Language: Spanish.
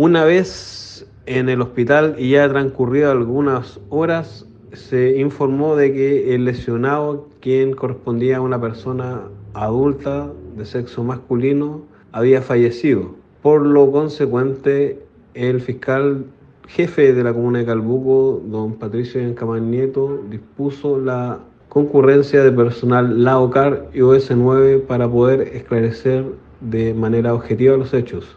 Una vez en el hospital y ya transcurrido algunas horas, se informó de que el lesionado, quien correspondía a una persona adulta de sexo masculino, había fallecido. Por lo consecuente, el fiscal jefe de la comuna de Calbuco, don Patricio Encamán Nieto, dispuso la concurrencia de personal LAOCAR y OS9 para poder esclarecer de manera objetiva los hechos.